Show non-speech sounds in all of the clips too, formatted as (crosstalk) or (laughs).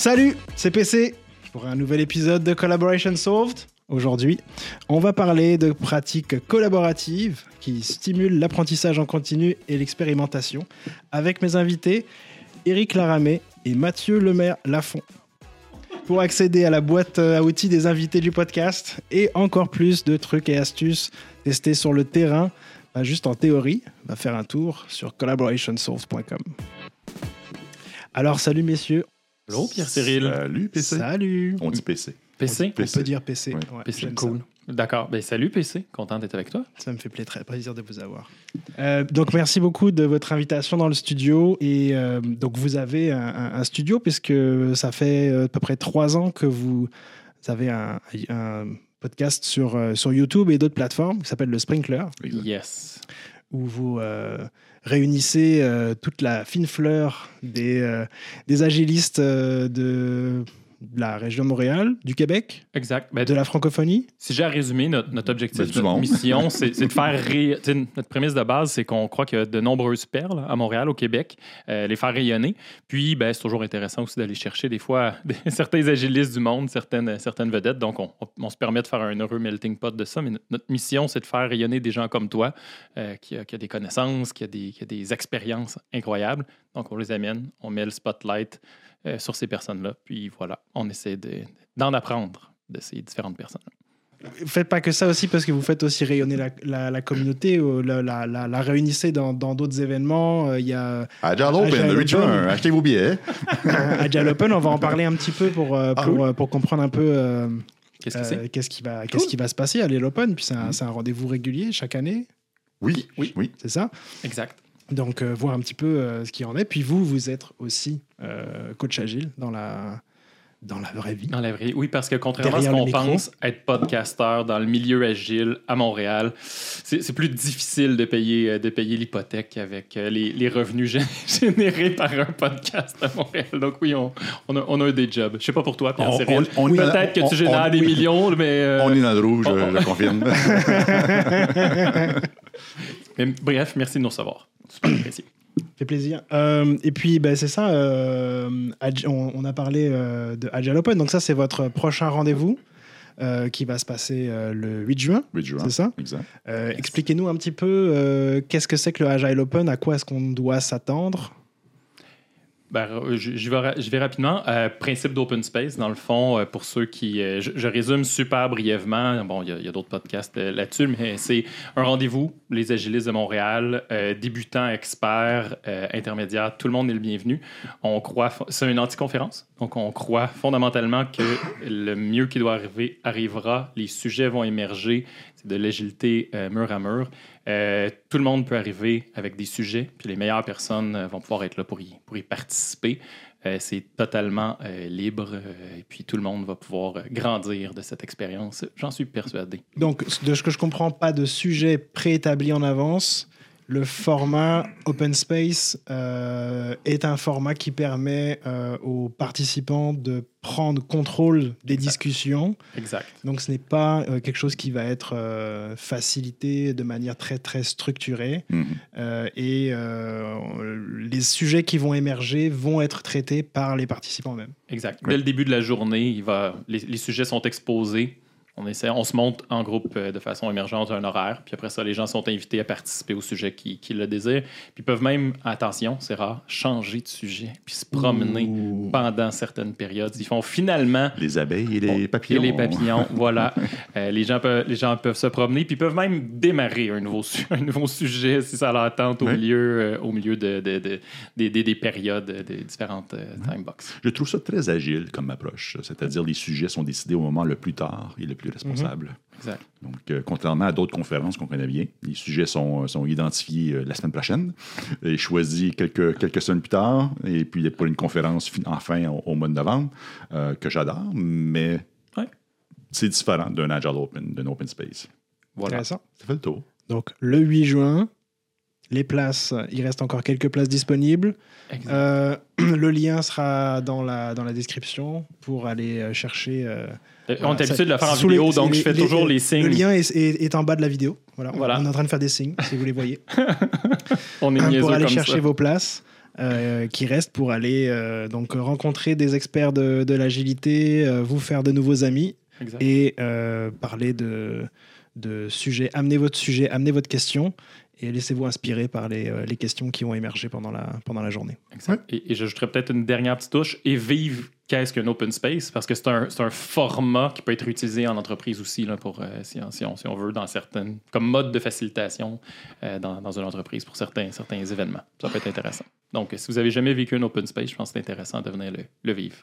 Salut, c'est PC pour un nouvel épisode de Collaboration Solved. Aujourd'hui, on va parler de pratiques collaboratives qui stimulent l'apprentissage en continu et l'expérimentation avec mes invités Eric Laramé et Mathieu Lemaire Lafont. Pour accéder à la boîte à outils des invités du podcast et encore plus de trucs et astuces testés sur le terrain, pas juste en théorie, va faire un tour sur collaborationsolved.com. Alors salut messieurs. Bonjour Pierre-Cyril. Salut PC. Salut. On dit PC. PC. On peut dire PC. Oui. Ouais, PC, cool. D'accord. Ben, salut PC. Content d'être avec toi. Ça. Me fait plaisir de vous avoir. Euh, donc merci beaucoup de votre invitation dans le studio. Et euh, donc vous avez un, studio puisque ça fait euh, à peu près trois ans que vous avez un, un podcast sur, sur YouTube et d'autres plateformes qui s'appelle le Sprinkler. Exact. Yes. Où vous euh, réunissez euh, toute la fine fleur des, euh, agilistes euh, de la région de Montréal, du Québec, Exact. Ben, de la francophonie? Si j'ai à résumer, notre, notre objectif, Ben, notre mission, (laughs) c'est c'est de faire ré- tu sais, Notre prémisse de base, c'est qu'on croit qu'il y a de nombreuses perles à Montréal, au Québec, euh, les faire rayonner. Puis, ben, c'est toujours intéressant aussi d'aller chercher des fois (laughs) des- certains agilistes du monde, certaines, certaines vedettes. Donc, on, on se permet de faire un heureux melting pot de ça. Mais notre- notre mission, c'est de faire rayonner des gens comme toi, euh, qui, a, qui a des connaissances, qui a des, qui a des expériences incroyables. Donc, on les amène, on met le spotlight euh, sur ces personnes-là. Puis voilà, on essaie de- d'en apprendre de ces différentes personnes. Faites pas que ça aussi parce que vous faites aussi rayonner la, la- la communauté, la, la- la- la réunissez dans dans d'autres événements. Euh, Il y a Agile Open, Return, achetez vos billets. (laughs) Agile Open, on va en parler un petit peu pour, euh, Ah pour, oui. pour comprendre un peu euh, Qu'est-ce que euh, qui, va, qu'est-ce qui va se passer à l'Agile Open. Puis c'est un, c'est un rendez-vous régulier chaque année, Oui, Oui. oui. c'est ça? Exact. Donc, euh, voir un petit peu euh, ce qu'il en est. Puis vous, vous êtes aussi euh, coach agile dans la, dans la vraie vie. Dans la vraie- Oui, parce que contrairement Derrière à ce qu'on pense, être podcasteur dans le milieu agile à Montréal, c'est plus difficile de payer, de payer l'hypothèque avec les, les revenus gé- (laughs) générés par un podcast à Montréal. Donc oui, on, on, a, on a des jobs. Je sais pas pour toi, Pierre dans- Peut-être que tu génères on- des oui. millions, mais, euh, On est dans le rouge, on- je on- le confirme. (laughs) mais bref, merci de nous recevoir. (coughs) Super apprécié. fait plaisir. Euh, et puis, ben, c'est ça. euh, on, on a parlé euh, de Agile Open. Donc, ça, c'est votre prochain rendez-vous qui va se passer le 8 juin. Oui, je vois. C'est ça Exact. Yes. Expliquez-nous un petit peu qu'est-ce que c'est que le Agile Open, à quoi est-ce qu'on doit s'attendre Ben, euh, je, vais, rapidement. Euh, principe d'open space, dans le fond, euh, pour ceux qui. je, résume super brièvement. Bon, il y a, a d'autres podcasts là-dessus, mais c'est un rendez-vous, les agilistes de Montréal, débutants, experts, intermédiaires, tout le monde est le bienvenu. On croit. C'est une anticonférence, donc on croit fondamentalement que le mieux qui doit arriver arrivera, les sujets vont émerger, c'est de l'agilité mur à mur. Euh, tout le monde peut arriver avec des sujets, puis les meilleures personnes euh, vont pouvoir être là pour y, participer. Euh, c'est totalement libre, et puis tout le monde va pouvoir grandir de cette expérience. J'en suis persuadé. Donc, de ce que je comprends, pas de sujet préétabli en avance. Le format Open Space euh, est un format qui permet euh, aux participants de prendre contrôle des Exact. discussions. Exact. Donc, ce n'est pas euh, quelque chose qui va être euh, facilité de manière très, très structurée. Mhm. Euh, et euh, les sujets qui vont émerger vont être traités par les participants eux-mêmes. Exact. Oui. Dès le début de la journée, il va, les, les sujets sont exposés. On, essaie, on se monte en groupe euh, de façon émergente un horaire. Puis après ça, les gens sont invités à participer au sujet qui, qui le désirent. Puis ils peuvent même, attention, c'est rare, changer de sujet puis se promener Ouh. pendant certaines périodes. Ils font finalement Les abeilles et les papillons. Et les papillons, voilà. (laughs) Euh, les, gens peuvent, les gens peuvent se promener, puis ils peuvent même démarrer un nouveau, su- (laughs) un nouveau sujet si ça leur tente au Oui. milieu, euh, au milieu de, de- de- des, des- des périodes, des différentes euh, time box. Je trouve ça très agile comme approche. C'est-à-dire les sujets sont décidés au moment le plus tard et le plus responsable. Exact. Donc, euh, contrairement à d'autres conférences qu'on connaît bien, les sujets sont, sont identifiés euh, la semaine prochaine et choisis quelques, quelques semaines plus tard. Et puis, pour une conférence fin- enfin au, au mois de novembre, euh, que j'adore, mais Ouais. c'est différent d'un Agile Open, d'un Open Space. Voilà. Intéressant. Ça fait le tour. Donc, le 8 juin, les places, il reste encore quelques places disponibles. Exact. Euh, (clears throat) le lien sera dans la, dans la description pour aller euh, chercher. On est habitué de le faire en sous les- vidéo, donc les- je fais les- toujours les signes. Le lien est, est- est en bas de la vidéo. Voilà, on- Voilà. On est en train de faire des signes, si vous les voyez, (laughs) On est niaiseux pour aller comme chercher ça. vos places. euh, qui reste pour aller euh, donc rencontrer des experts de, de l'agilité, euh, vous faire de nouveaux amis Exact. et euh, parler de, de sujets. Amenez votre sujet, amenez votre question et laissez-vous inspirer par les, euh, les questions qui vont émerger pendant la, pendant la journée. Exact. Et, et j'ajouterais peut-être une dernière petite touche et vive qu'est-ce qu'un open space? Parce que c'est un, c'est un format qui peut être utilisé en entreprise aussi là, pour, euh, si, on, si, on, si on veut, dans certaines, comme mode de facilitation euh, dans, dans une entreprise pour certains, certains événements. Ça peut être intéressant. Donc, si vous avez jamais vécu un open space, je pense que c'est intéressant de venir le, le vivre.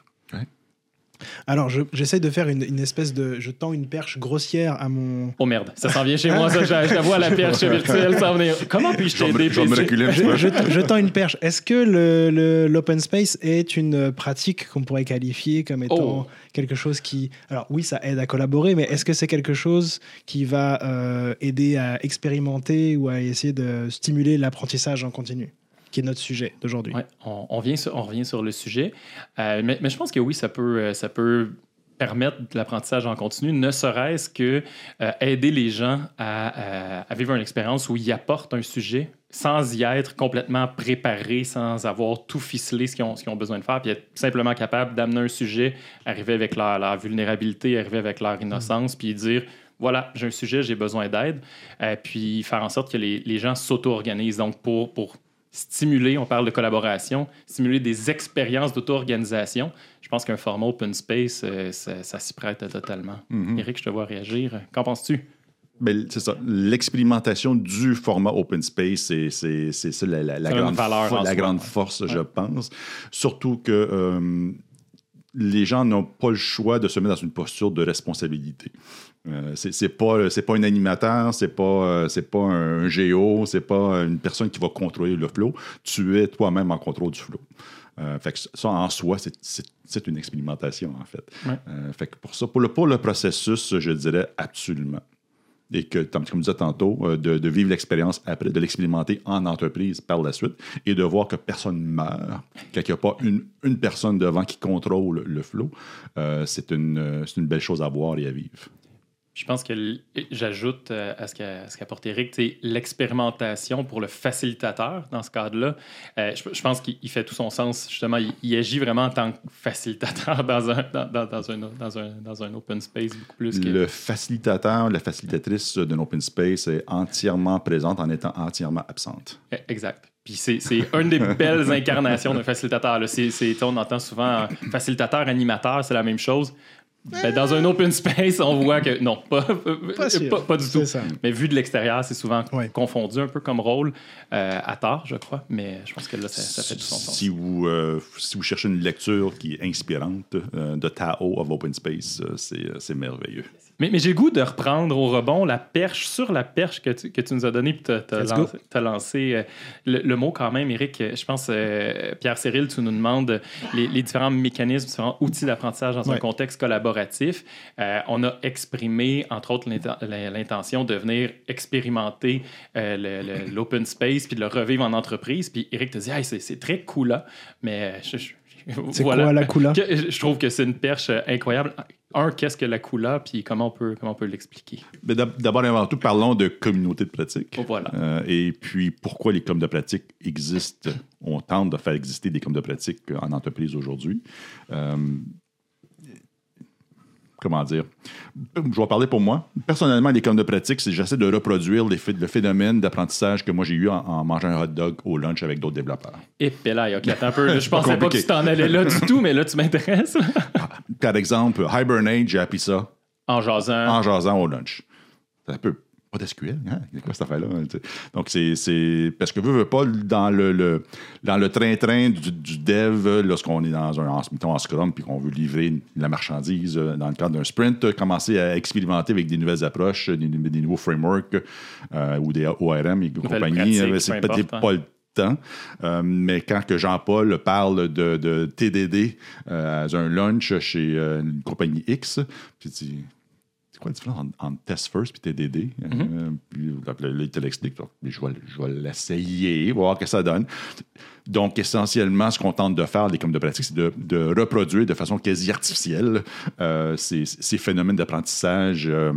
Alors, je- j'essaie de faire une, une espèce de. Je tends une perche grossière à mon. Oh merde, ça s'en vient chez moi, ça, je, je la vois la perche virtuelle s'en venir. Comment puis-je t'aider, je tends une perche. Est-ce que le- le- l'open space est une pratique qu'on pourrait qualifier comme étant Oh. quelque chose qui. Alors, oui, ça aide à collaborer, mais est-ce que c'est quelque chose qui va euh, aider à expérimenter ou à essayer de stimuler l'apprentissage en continu? Qui est notre sujet d'aujourd'hui. On, vient sur, revient sur le sujet. Euh, mais, je pense que oui, ça peut, euh, ça peut permettre de l'apprentissage en continu, ne serait-ce que euh, aider les gens à, vivre une expérience où ils apportent un sujet sans y être complètement préparés, sans avoir tout ficelé ce qu'ils ont, besoin de faire, puis être simplement capable d'amener un sujet, arriver avec leur, vulnérabilité, arriver avec leur innocence, puis dire voilà, j'ai un sujet, j'ai besoin d'aide, puis faire en sorte que les, les gens s'auto-organisent. Donc, pour, pour stimuler, on parle de collaboration, stimuler des expériences d'auto-organisation. Je pense qu'un format open space, euh, ça, ça s'y prête totalement. Mhm. Eric, je te vois réagir. Qu'en penses-tu? Ben, c'est ça. L'expérimentation du format open space, c'est, ça la, grande, valeur la soi, grande ouais. force, je pense. Surtout que euh, les gens n'ont pas le choix de se mettre dans une posture de responsabilité. Euh, c'est, pas c'est pas un animateur, c'est pas euh, c'est pas un géo, c'est pas une personne qui va contrôler le flow. Tu es toi-même en contrôle du flow. Euh, fait que ça en soi, c'est, une expérimentation en fait. Ouais. Fait que pour ça, pour le, pour le processus, je dirais absolument et que, comme je disais tantôt, euh, de, de vivre l'expérience après, de l'expérimenter en entreprise par la suite et de voir que personne ne meurt, qu'il n'y a pas une, une personne devant qui contrôle le flow, euh, euh, c'est une belle chose à voir et à vivre. Je pense que j'ajoute euh, à ce qu'a à ce qu'apporte Eric, l'expérimentation pour le facilitateur dans ce cadre-là. euh, je, je pense qu'il il fait tout son sens. Justement, il, il agit vraiment en tant que facilitateur (laughs) dans un, dans, dans- dans un, dans, un, dans un open space beaucoup plus que. Le facilitateur, la facilitatrice d'un open space est entièrement présente en étant entièrement absente. Eh, Exact. Puis c'est une des belles (laughs) incarnations d'un facilitateur. là. C'est- c'est- on entend souvent euh, facilitateur, animateur, c'est la même chose. Ben, dans un open space, on voit que non, pas, Pas sûr. pas, pas du tout. Ça. Mais vu de l'extérieur, c'est souvent confondu un peu comme rôle, euh, à tort, je crois. Mais je pense que là, ça, ça fait tout son sens. Si vous, euh, si vous cherchez une lecture qui est inspirante euh, de Tao of Open Space, euh, euh, c'est merveilleux. Mais, mais j'ai le goût de reprendre au rebond la perche sur la perche que tu, que tu nous as donnée, puis tu as, lancé, euh, le, le mot quand même, Eric. Je pense, euh, Pierre Cyril, tu nous demandes les, les différents mécanismes, différents outils d'apprentissage dans un contexte collaboratif. Euh, on a exprimé, entre autres, l'inten- l'intention de venir expérimenter l'open space puis de le revivre en entreprise. Puis Eric te dit, Hey, c'est très cool là, mais je- je- (laughs) C'est voilà. quoi la coula? Je trouve que c'est une perche euh, incroyable. Un, qu'est-ce que la coula, puis comment on peut, comment on peut l'expliquer? Mais d'ab- D'abord et avant tout, parlons de communauté de pratique. Oh, voilà. Euh, et puis, pourquoi les clubs de pratique existent? On tente de faire exister des clubs de pratique en entreprise aujourd'hui. Euh, comment dire? Je vais parler pour moi. Personnellement, clubs de pratique, c'est j'essaie de reproduire les le phénomène d'apprentissage que moi j'ai eu en, en mangeant un hot dog au lunch avec d'autres développeurs. Et là, ok, attends un peu. Je pensais pas que tu t'en allais là du tout, mais là, tu m'intéresses. (laughs) Par exemple, Hibernate, j'ai appris ça En jasant. en jasant au lunch. C'est un peu pas d'SQL, hein? C'est (laughs) quoi cette affaire-là? hein? Donc, c'est- c'est. Parce que veux, veux pas, dans le, le- dans le train-train du, du dev, lorsqu'on est dans un, en, mettons, en Scrum puis qu'on veut livrer la marchandise euh, dans le cadre d'un sprint, euh, commencer à expérimenter avec des nouvelles approches, des, des nouveaux frameworks euh, ou des ORM et compagnie, c'est peut-être hein. pas le temps. Euh, mais quand que Jean-Paul parle de, de TDD euh, à un lunch chez euh, une compagnie X, puis dis, c'est quoi la différence entre, entre Test First et TDD? Euh, puis donc, là, il te l'explique. Je vais, je vais l'essayer, voir ce que ça donne. Donc, essentiellement, ce qu'on tente de faire, les comme de pratique, c'est de, de reproduire de façon quasi artificielle euh, ces, ces phénomènes d'apprentissage. euh,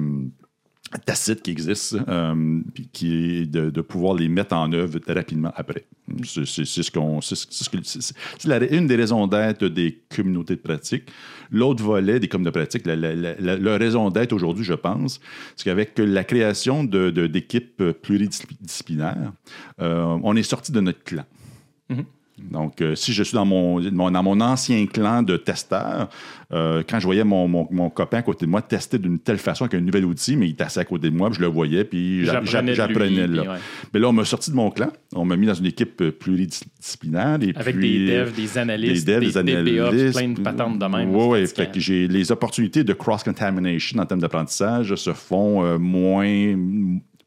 tacite qui existe, euh, puis qui de, pouvoir les mettre en œuvre rapidement après. C'est ce qu'on, c'est une des raisons d'être des communautés de pratique. L'autre volet des communautés de pratique, la, la- la- raison d'être aujourd'hui, je pense, c'est qu'avec la création de, d'équipes pluridisciplinaires, euh, on est sorti de notre clan. Donc, euh, si je suis dans mon, mon- dans mon ancien clan de testeurs, euh, quand je voyais mon, mon- mon copain à côté de moi tester d'une telle façon avec un nouvel outil, mais il assis à côté de moi, puis je le voyais, puis j'a- J'apprenais là. ouais. Mais là, on m'a sorti de mon clan, on m'a mis dans une équipe euh, pluridisciplinaire. Et Avec puis, des devs, des analystes, des devs, des, des analystes. plein de patentes de même. Oui, oui. Fait que j'ai les opportunités de cross-contamination en termes d'apprentissage se font euh, moins,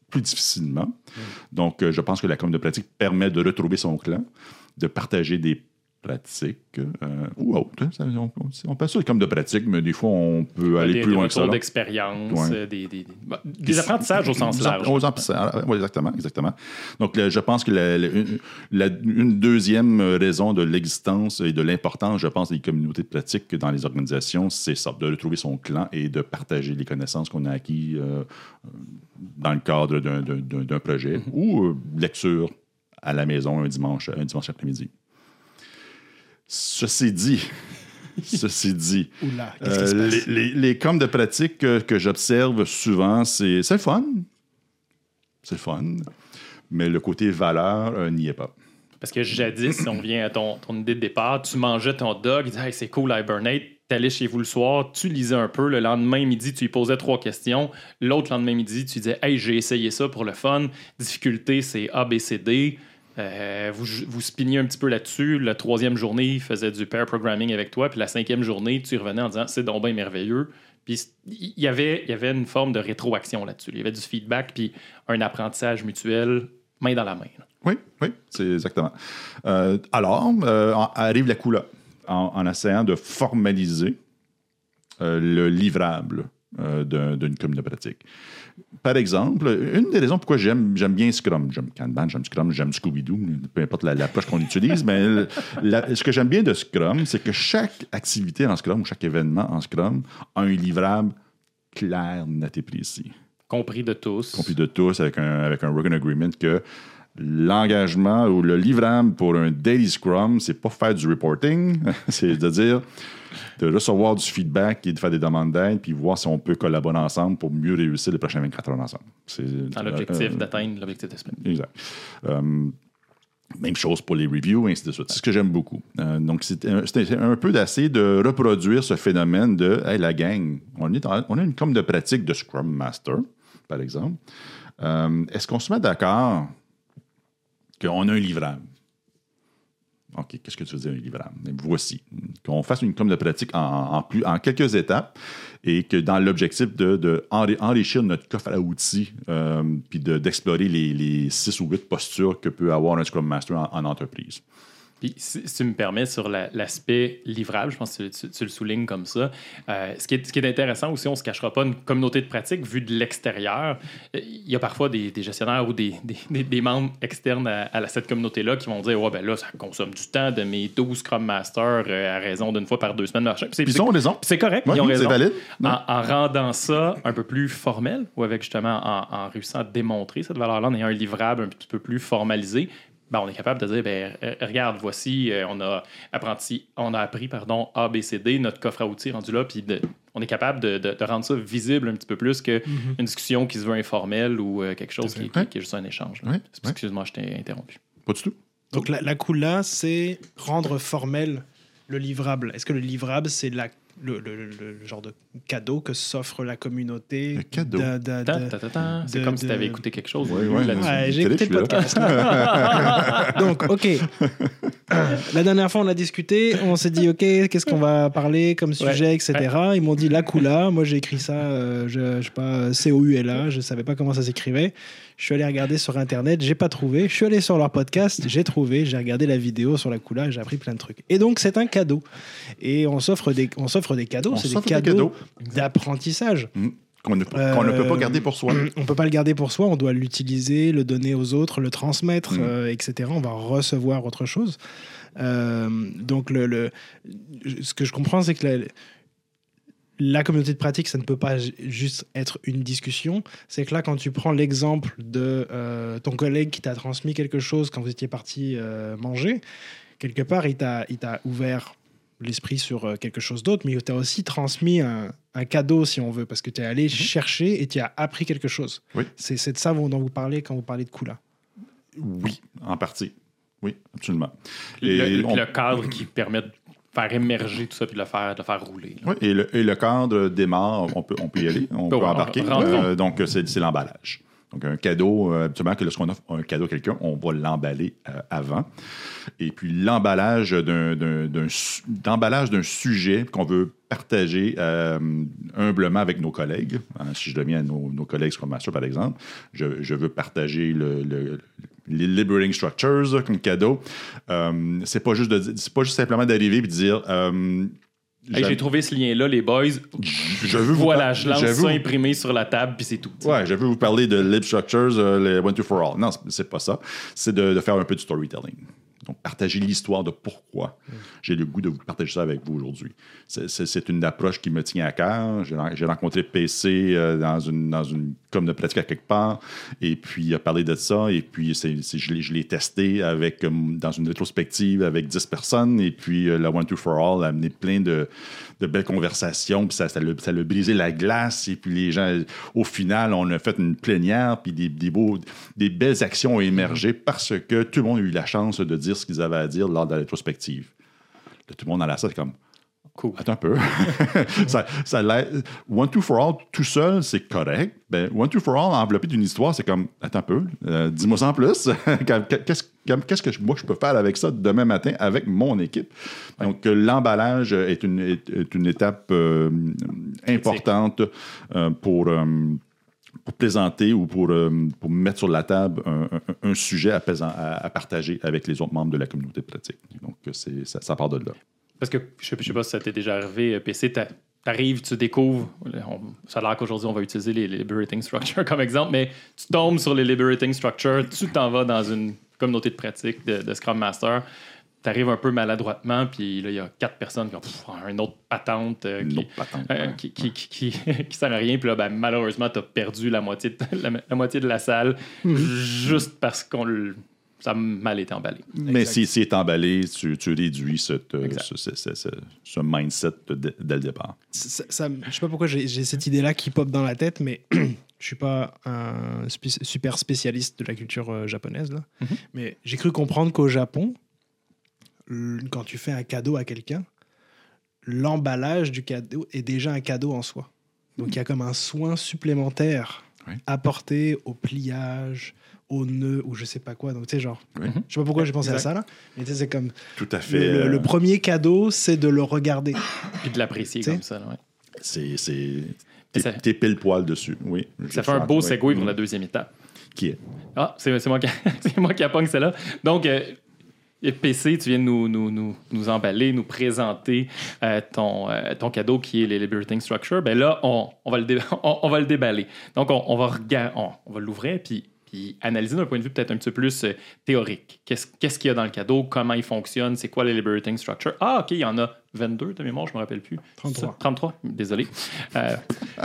plus difficilement. Donc, euh, je pense que la com de pratique permet de retrouver son clan, de partager des pratiques euh, ou autres. hein. On, on, peut ça comme de pratique, mais des fois, on peut aller des, plus des loin que ça. d'expérience, Ouais. euh, des, des, des- bah, des apprentissages au sens large. apprentissages, oui, exactement, exactement. Donc, le- je pense que la- la- une, la- une deuxième raison de l'existence et de l'importance, je pense, des communautés de pratique dans les organisations, c'est ça, de retrouver son clan et de partager les connaissances qu'on a acquis euh, dans le cadre d'un- projet ou euh, lecture à la maison un dimanche, un dimanche après-midi. Ceci dit, (laughs) ceci dit, Oula, euh, se passe? les, les, les coms de pratique que, que j'observe souvent, c'est c'est le fun. C'est le fun. Mais le côté valeur euh, n'y est pas. Parce que jadis, si on vient à ton, ton idée de départ, tu mangeais ton dog, tu disais hey, c'est cool Hibernate, t'allais chez vous le soir, tu lisais un peu, le lendemain midi, tu lui posais trois questions, l'autre lendemain midi, tu disais Hey, j'ai essayé ça pour le fun, difficulté c'est A, B, C, D. Euh, vous, vous spiniez un petit peu là-dessus. La troisième journée, il faisait du pair programming avec toi. Puis la cinquième journée, tu revenais en disant c'est donc bien merveilleux. Puis il y avait, il y avait une forme de rétroaction là-dessus. Il y avait du feedback, puis un apprentissage mutuel, main dans la main. Oui, oui, c'est exactement. Euh, alors, euh, arrive la couleur en, en essayant de formaliser le livrable euh, d'un- d'une commune de pratique. Par exemple, une des raisons pourquoi j'aime bien Scrum, j'aime Kanban, j'aime Scrum, j'aime Scooby-Doo, peu importe la- l'approche qu'on utilise, mais le- la- ce que j'aime bien de Scrum, c'est que chaque activité en Scrum ou chaque événement en Scrum a un livrable clair, net et précis Compris de tous. compris de tous avec un, avec un working agreement que l'engagement ou le livrable pour un daily scrum, c'est pas faire du reporting, (laughs) c'est de dire de recevoir du feedback et de faire des demandes d'aide puis voir si on peut collaborer ensemble pour mieux réussir les prochaines 24 heures ensemble. C'est Dans l'objectif euh, d'atteindre l'objectif de semaine. Exact. Euh, même chose pour les reviews, ainsi de suite. C'est ce que j'aime beaucoup. Euh, donc, c'est un, peu d'essayer de reproduire ce phénomène de hey, la gang, on, est en- on a une com de pratique de Scrum Master, par exemple. Euh, Est-ce qu'on se met d'accord qu'on a un livrable? OK, qu'est-ce que tu veux dire un livrable? Voici. Qu'on fasse une com de pratique en, en quelques étapes et que dans l'objectif de, de notre coffre à outils euh, puis de- d'explorer les, les six ou huit postures que peut avoir un Scrum Master en entreprise. Puis, si, si tu me permets, sur la- l'aspect livrable, je pense que tu, tu- tu le soulignes comme ça. Euh, ce, qui est, ce qui est intéressant aussi, on ne se cachera pas, une communauté de pratique vue de l'extérieur. euh, Il y a parfois des, des gestionnaires ou des, des- des- des membres externes à, cette communauté-là qui vont dire Ouais, ben là, ça consomme du temps de mes 12 Scrum Masters euh, à raison d'une fois par deux semaines. Puis ils ont raison. c'est correct, Ouais, ils ont raison. valide. En, en rendant ça un peu plus formel, ou avec justement en, en réussissant à démontrer cette valeur-là, en ayant un livrable un petit peu plus formalisé, ben, on est capable de dire ben, euh, regarde, voici, euh, on a apprenti, on a appris pardon, A, B, C, D, notre coffre à outils rendu là, puis on est capable de, de- de rendre ça visible un petit peu plus qu'une discussion qui se veut informelle ou euh, quelque chose qui, qui- qui est juste un échange. Excuse-moi, je t'ai interrompu. Pas du tout. Donc la, la coula, c'est rendre formel le livrable. Est-ce que le livrable, c'est la- le, le- le- le genre de cadeau que s'offre la communauté Le cadeau. C'est de- comme si tu avais écouté quelque chose. Ouais, ouais, là-dessus. Ouais, j'ai écouté le podcast. (laughs) Donc, ok. La dernière fois, on a discuté, on s'est dit, ok, qu'est-ce qu'on va parler comme sujet, Ouais. etc. Ils m'ont dit la Kula. Moi, j'ai écrit ça, euh, je, je sais pas, C-O-U-L-A. Je savais pas comment ça s'écrivait. Je suis allé regarder sur Internet, j'ai pas trouvé. Je suis allé sur leur podcast, j'ai trouvé. J'ai regardé la vidéo sur la Kula, j'ai appris plein de trucs. Et donc, c'est un cadeau. Et on s'offre des, on s'offre des cadeaux. On C'est des s'offre des cadeaux, cadeaux. d'apprentissage. Qu'on ne, ne peut pas garder pour soi. (clears throat) On peut pas le garder pour soi, on doit l'utiliser, le donner aux autres, le transmettre, Mm. euh, etc. On va recevoir autre chose. Euh, donc, le, le- ce que je comprends, c'est que la- la communauté de pratique, ça ne peut pas ju- juste être une discussion. C'est que là, quand tu prends l'exemple de euh, ton collègue qui t'a transmis quelque chose quand vous étiez parti euh, manger, quelque part, il t'a il t'a ouvert l'esprit sur euh, quelque chose d'autre, mais il t'a aussi transmis un, un cadeau, si on veut, parce que tu es allé chercher et tu as appris quelque chose. Oui. C'est de ça dont vous parlez quand vous parlez de Kula. Oui, en partie. Oui, absolument. Le, Et le- on- le cadre qui permet de faire émerger tout ça puis de le faire, de le faire rouler. là. Oui, et le, et le cadre démarre, on peut, on peut y aller, on Bon, peut embarquer. Euh, donc, c'est c'est l'emballage. Donc, un cadeau, euh, habituellement, que lorsqu'on offre un cadeau à quelqu'un, on va l'emballer euh, avant. Et puis, l'emballage d'un- d'emballage d'un sujet qu'on veut partager euh, humblement avec nos collègues. Hein, si je deviens nos, nos collègues Scrum Master, par exemple, je, je veux partager le, le- les Liberating Structures comme cadeau. Euh, c'est pas pas juste simplement d'arriver et de dire euh, Hey, J'ai trouvé ce lien-là, les boys. je veux vous Voilà, je lance je veux ça imprimé sur la table, puis c'est tout. Ouais, je veux vous parler de Lib Structures, euh, les One to For All. Non, c'est- c'est pas ça. C'est de, de faire un peu de storytelling. Donc, partager l'histoire de pourquoi j'ai le goût de vous partager ça avec vous aujourd'hui. C'est- une approche qui me tient à cœur. J'ai ren- j'ai rencontré PC euh, dans une, dans une comme de pratique à quelque part, et puis il a parlé de ça, et puis c'est- je l'ai- je l'ai testé avec, euh, dans une rétrospective avec 10 personnes, et puis euh, la One to For All a amené plein de, de belles conversations, puis ça, ça, ça brisé la glace, et puis les gens, au final, on a fait une plénière, puis des, des, beaux, des belles actions ont émergé parce que tout le monde a eu la chance de dire ce qu'ils avaient à dire lors de la rétrospective. Là, tout le monde dans la salle, c'est comme, Cool. Attends un peu. (laughs) ça, One Two for All tout seul, c'est correct. Ben, One Two for All enveloppé d'une histoire, c'est comme Attends un peu, euh, dis-moi ça en plus. (laughs) Qu'est-ce que moi je peux faire avec ça demain matin avec mon équipe? Donc, euh, l'emballage est une, est- est une étape euh, importante euh, pour. Euh, pour présenter ou pour, euh, pour mettre sur la table un, sujet à, à- partager avec les autres membres de la communauté de pratique. Donc, c'est, ça, ça part de là. Parce que je je sais pas si ça t'est déjà arrivé, euh, PC, t'a- t'arrives, tu découvres, ça a l'air qu'aujourd'hui on va utiliser les, liberating structures (laughs) comme exemple, mais tu tombes sur les liberating structures, tu t'en vas dans une communauté de pratique de Scrum Master, tu arrives un peu maladroitement, puis là il y a quatre personnes qui ont pff, un autre patente euh, Une qui, autre patente, euh, ouais. qui, qui, qui, qui- (laughs) qui sert à rien, puis là ben, malheureusement tu as perdu la moitié de, la, la moitié de la salle juste parce qu'on le- ça a mal été emballé. Mais si c'est emballé, tu, tu réduis cette, ce, ce- ce- ce- ce mindset de- dès le départ. ça, ça- je sais pas pourquoi j'ai cette idée-là qui pop dans la tête, mais (clears throat) je suis pas un super spécialiste de la culture euh, japonaise là. Mhm. Mais j'ai cru comprendre qu'au Japon, quand tu fais un cadeau à quelqu'un, l'emballage du cadeau est déjà un cadeau en soi. Donc il y a comme un soin supplémentaire Oui. apporté au pliage, au nœud ou je sais pas quoi. Donc tu sais genre, Oui. je sais pas pourquoi j'ai pensé à ça là, mais tu sais c'est comme Tout à fait. le, le- le euh, premier cadeau, c'est de le regarder. Puis de l'apprécier comme ça. là, ouais. c'est, Ça- t'es, pile poil dessus. Oui. Ça fait un beau oui. segue pour Mm. la deuxième étape. Qui est? Ah, c'est c'est moi qui (laughs) c'est moi qui appogne celle-là. Donc, euh, PC, tu viens de nous, nous, nous, nous emballer, nous présenter euh, ton, euh, ton cadeau qui est les Liberating Structure. Ben là, on, on, va, le (laughs) on, va le déballer. Donc, on, on va, on, on va l'ouvrir puis, puis analyser d'un point de vue peut-être un petit peu plus euh, théorique. Qu'est-ce qu'est-ce qu'il y a dans le cadeau? Comment il fonctionne? C'est quoi les Liberating Structure? Ah, OK, il y en a 22 de mémoire, je me rappelle plus. 33. 33, désolé. Euh,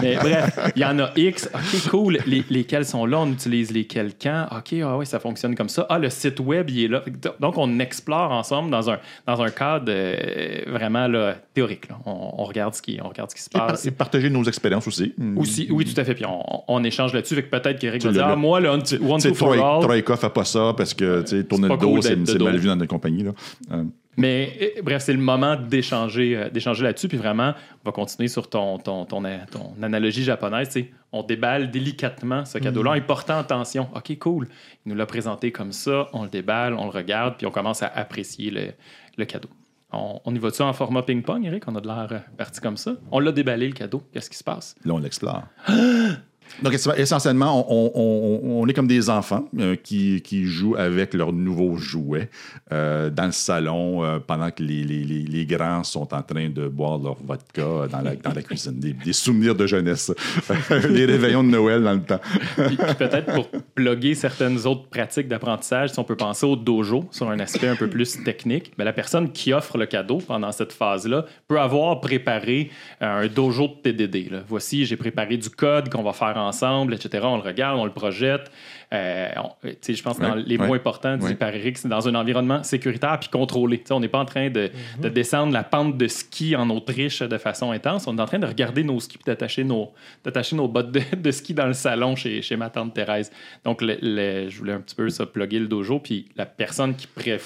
mais (laughs) bref, il y en a X. OK, cool. Les, lesquels sont là? On utilise lesquels quand? OK, ah ouais, ça fonctionne comme ça. Ah, le site web, il est là. Donc, on explore ensemble dans un, dans un cadre euh, vraiment là, théorique. là. On, on regarde ce qui, on regarde ce qui se passe. et partager nos expériences aussi. Aussi, oui, tout à fait. Puis on, on échange là-dessus. Fait que peut-être qu'Eric Tu va dire Ah, moi, le One Two sais, for Troy- All. Troika fait pas ça parce que tu sais, tourner le dos, c'est, mal vu dans notre compagnie. Là. Euh, Mais euh, bref, c'est le moment d'échanger, euh, d'échanger là-dessus. Puis vraiment, on va continuer sur ton, ton, ton, ton analogie japonaise. On déballe délicatement ce cadeau-là en y portant attention. OK, cool. Il nous l'a présenté comme ça. On le déballe, on le regarde, puis on commence à apprécier le, le cadeau. On, on y va-tu en format ping-pong, Eric? On a de l'air euh, parti comme ça. On l'a déballé, le cadeau. Qu'est-ce qui se passe? là, on l'explore. (gasps) Donc, essentiellement, on, on- on est comme des enfants euh, qui, qui jouent avec leurs nouveaux jouets euh, dans le salon euh, pendant que les, les- les- grands sont en train de boire leur vodka dans la, dans la cuisine. Des, souvenirs de jeunesse. (laughs) les réveillons de Noël dans le temps. Puis, peut-être pour plugger certaines autres pratiques d'apprentissage, si on peut penser au dojo sur un aspect un peu plus technique, mais la personne qui offre le cadeau pendant cette phase-là peut avoir préparé un dojo de TDD. Voici, j'ai préparé du code qu'on va faire ensemble, etc. On le regarde, on le projette. Euh, on- tu sais, je pense que dans Ouais, les ouais, mots importants dit ouais. par Eric, c'est dans un environnement sécuritaire puis contrôlé. On n'est pas en train de, de descendre la pente de ski en Autriche de façon intense. On est en train de regarder nos skis puis d'attacher nos, d'attacher nos bottes de, de ski dans le salon chez, chez ma tante Thérèse. Donc, le- le- je voulais un petit peu ça, plugger le dojo. Puis la personne qui, pré-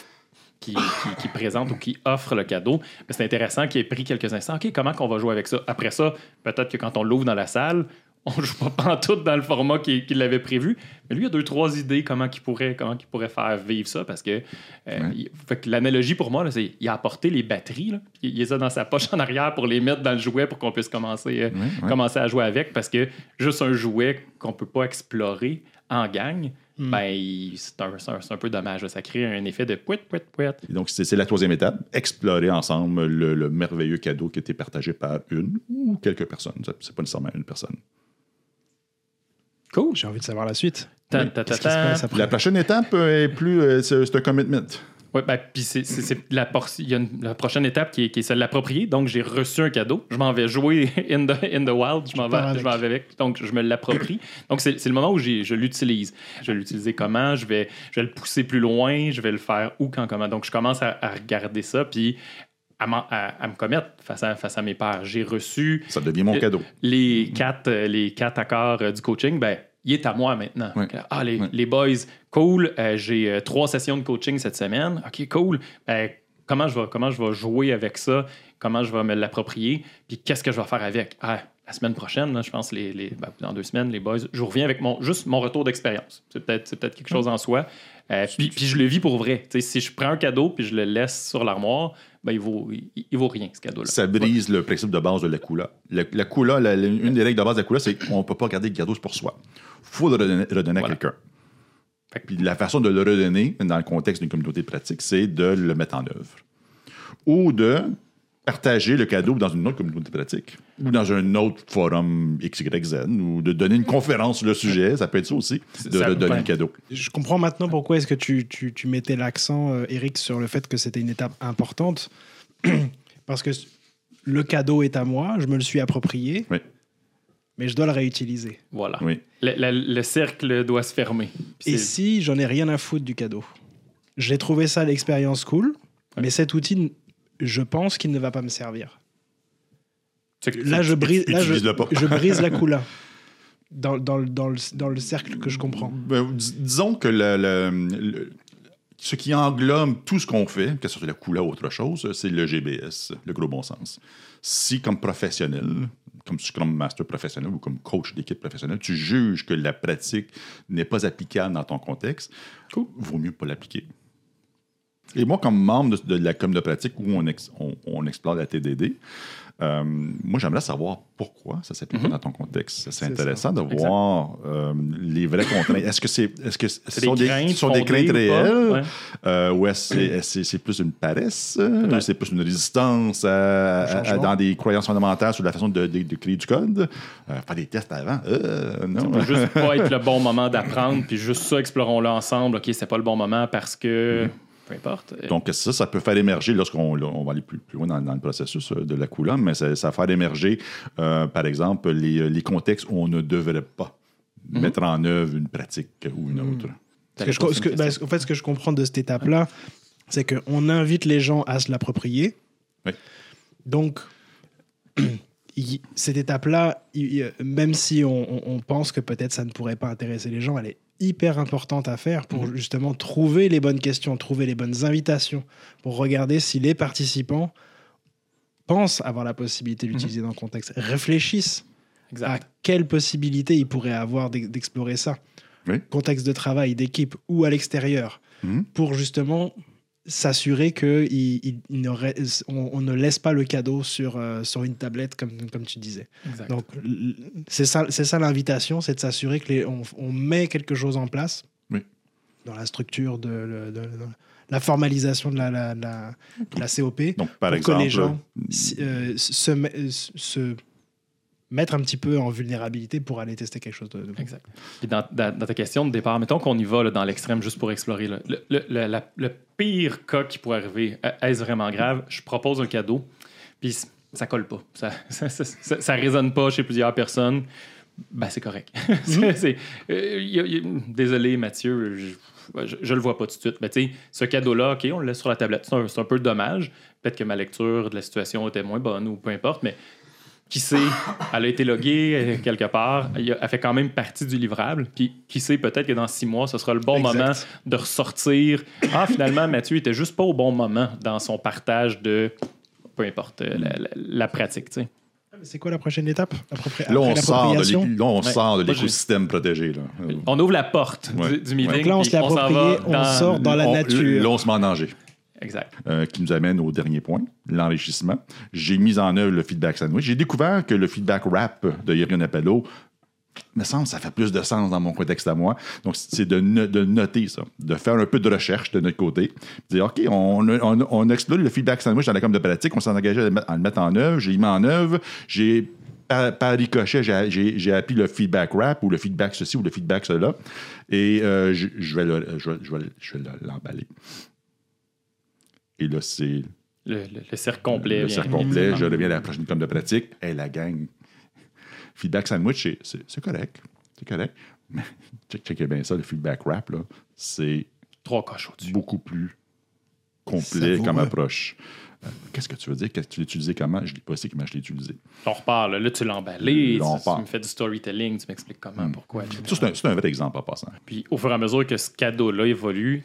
qui, qui- qui présente ou qui offre le cadeau, ben, c'est intéressant qu'il ait pris quelques instants. OK, comment qu'on va jouer avec ça? Après ça, peut-être que quand on l'ouvre dans la salle, (laughs) on joue pas pantoute dans le format qu'il avait prévu. Mais lui, il a deux, trois idées comment il pourrait, comment il pourrait faire vivre ça. Parce que, euh, Ouais. que l'analogie pour moi, là, c'est il a apporté les batteries. là, puis il les a dans sa poche en arrière pour les mettre dans le jouet pour qu'on puisse commencer, euh, Ouais, ouais. commencer à jouer avec. Parce que juste un jouet qu'on peut pas explorer en gang, ben, il- c'est un, c'est un- c'est un peu dommage. Ça crée un effet de pouet, pouet, pouet. Et donc, c'est c'est la troisième étape. Explorer ensemble le, le merveilleux cadeau qui a été partagé par une ou quelques personnes. C'est pas nécessairement une personne. Cool. J'ai envie de savoir la suite. Ta- ta- ta- Qu'est-ce qui se ta. passe après? La prochaine étape euh, est plus. euh, c'est un commitment. Oui, ben, puis c'est, la, por- il y a une- la prochaine étape qui est, qui est celle de l'approprier. Donc, j'ai reçu un cadeau. Je m'en vais jouer (laughs) in the, in the wild. Je m'en vais, avec. je m'en vais avec. Donc, je me l'approprie. Donc, c'est, le moment où j'ai- je l'utilise. Je vais l'utiliser comment? Je vais, je vais le pousser plus loin. Je vais le faire où, quand, comment? Donc, je commence à, à regarder ça, puis à, m'en- à- à me commettre face à, face à mes pairs. J'ai reçu Ça devient mon cadeau. les quatre, euh, les quatre accords euh, du coaching, ben, il est à moi maintenant. Ouais. Ah, les, les boys, cool. euh, j'ai euh, trois sessions de coaching cette semaine. OK, cool. Ben, comment, je vais, comment je vais jouer avec ça? Comment je vais me l'approprier? Puis qu'est-ce que je vais faire avec? Ah, la semaine prochaine, là, je pense, les, les, ben, dans deux semaines, les boys, je reviens avec mon, juste mon retour d'expérience. C'est peut-être, peut-être quelque chose en soi. Euh, puis, puis je le vis pour vrai. Tu sais, si je prends un cadeau puis je le laisse sur l'armoire, ben, il, vaut, il, il vaut rien, ce cadeau-là. Ça brise le principe de base de la coula. La, la coula, la- la- une des règles de base de la coula, c'est qu'on ne peut pas garder le cadeau pour soi. Il faut le redonner, redonner Voilà. à quelqu'un. Puis la façon de le redonner, dans le contexte d'une communauté de pratique, c'est de le mettre en œuvre. Ou de partager le cadeau dans une autre communauté pratique, ou dans un autre forum XYZ, ou de donner une conférence sur le sujet, ça peut être ça aussi, de Ça- ouais. le cadeau. Je comprends maintenant pourquoi est-ce que tu, tu- tu mettais l'accent, euh, Eric, sur le fait que c'était une étape importante. (clears throat) Parce que le cadeau est à moi, je me le suis approprié, Oui. mais je dois le réutiliser. Voilà. Oui. Le, le- le cercle doit se fermer. Et si j'en ai rien à foutre du cadeau? J'ai trouvé ça l'expérience cool, mais cet outil, je pense qu'il ne va pas me servir. Là, je brise, là, je, brise la (laughs) coula. Dans, dans le- dans le, dans le cercle que je comprends. Ben, dis- disons que le- le- le- ce qui englobe tout ce qu'on fait, que ce soit la couleur ou autre chose, c'est le GBS, le gros bon sens. Si, comme professionnel, comme Scrum Master professionnel ou comme coach d'équipe professionnelle, tu juges que la pratique n'est pas applicable dans ton contexte, vaut mieux pas l'appliquer. Et moi, comme membre de, de la com de pratique où on, ex- on- on explore la TDD, euh, moi, j'aimerais savoir pourquoi ça s'applique pas dans ton contexte. C'est intéressant de voir euh, les vraies contraintes. Est-ce que c'est est-ce que sont des craintes sont des craintes réelles? Ouais. euh, ou est-ce que c'est plus une paresse c'est plus une résistance à- à- changement. dans des croyances fondamentales sur la façon de, de- de créer du code? Faire des tests avant non Ça peut juste pas être le bon moment d'apprendre, puis juste ça, explorons-le ensemble. OK, c'est pas le bon moment parce que. Peu importe. Donc, ça, ça peut faire émerger, lorsqu'on on va aller plus, plus loin dans, dans le processus euh, de la coulombe, mais ça, ça va faire émerger, euh, par exemple, les, les contextes où on ne devrait pas mettre en œuvre une pratique ou une autre. Ce que je- ce que- ben, en fait, ce que je comprends de cette étape-là, c'est qu'on invite les gens à se l'approprier. Oui. Donc, (clears throat) cette étape-là, même si on pense que peut-être ça ne pourrait pas intéresser les gens, elle est hyper importante à faire pour justement trouver les bonnes questions, trouver les bonnes invitations, pour regarder si les participants pensent avoir la possibilité d'utiliser dans le contexte, réfléchissent à Exact. quelle possibilité ils pourraient avoir d'ex- d'explorer ça. Oui. Contexte de travail, d'équipe ou à l'extérieur, Mhm. pour justement s'assurer que il, il- il ne on, on ne laisse pas le cadeau sur, euh, sur une tablette, comme, comme tu disais. Exact. Donc, c'est ça, c'est ça l'invitation, c'est de s'assurer que les, on, on met quelque chose en place Oui. dans la structure de, le- de- de- la formalisation de la, la, la- de la COP Donc, par pour exemple, que les gens euh, se, me- se mettre un petit peu en vulnérabilité pour aller tester quelque chose de nouveau. Exact. Puis dans, dans- dans ta question de départ, mettons qu'on y va là, dans l'extrême juste pour explorer. là. Le, le- le- la- le pire cas qui pourrait arriver, euh, est-ce vraiment grave? Je propose un cadeau, puis ça colle pas. Ça, (laughs) ça, ça, ça- ça résonne pas chez plusieurs personnes. Ben, c'est correct. (laughs) C'est- c'est- euh, y a- y a- désolé, Mathieu, je, je, je le vois pas tout de suite. Mais tu sais, ce cadeau-là, OK, on le laisse sur la tablette. C'est un, c'est un peu dommage. Peut-être que ma lecture de la situation était moins bonne ou peu importe, mais qui sait, elle a été loguée euh, quelque part, elle fait quand même partie du livrable, puis qui sait, peut-être que dans six mois, ce sera le bon Exact. moment de ressortir. Ah, finalement, Mathieu était juste pas au bon moment dans son partage de, peu importe, euh, la, la- la pratique, tu sais. C'est quoi la prochaine étape? Après, Là, on sort de on Ouais. l'écosystème protégé. Là. On ouvre la porte Ouais. du, du meeting. Donc là, on se on dans- sort dans la On- nature. Là, on se met en danger. Exact. euh, qui nous amène au dernier point, l'enrichissement. J'ai mis en œuvre le feedback sandwich. J'ai découvert que le feedback rap de Yerion Appello, me semble, ça fait plus de sens dans mon contexte à moi. Donc, c'est de, no- de noter ça, de faire un peu de recherche de notre côté, dire, OK, on, on, explore le feedback sandwich dans la com de pratique, on s'est engagé à le mettre, en œuvre, j'ai mis en œuvre, j'ai par, par ricochet, j'ai- appris le feedback rap ou le feedback ceci ou le feedback cela. Et euh, je, je vais je vais- l'emballer. Et là, c'est Le, le- le cercle complet. le cercle complet. Je reviens à la prochaine com de pratique. Et la gang. Feedback sandwich, c'est- correct. C'est correct. Mais check, checkez bien ça, le feedback rap, là, c'est Trois coches au-dessus. beaucoup plus complet comme approche. Qu'est-ce que tu veux dire? Qu'est-ce que tu l'as utilisé comment? Je ne l'ai pas dit comment je l'ai utilisé. On repart, là, Là, tu l'as emballé, tu, tu me fais du storytelling, tu m'expliques comment, Hmm. pourquoi, etc. Ça, c'est un, c'est un vrai exemple en passant. Puis au fur et à mesure que ce cadeau-là évolue,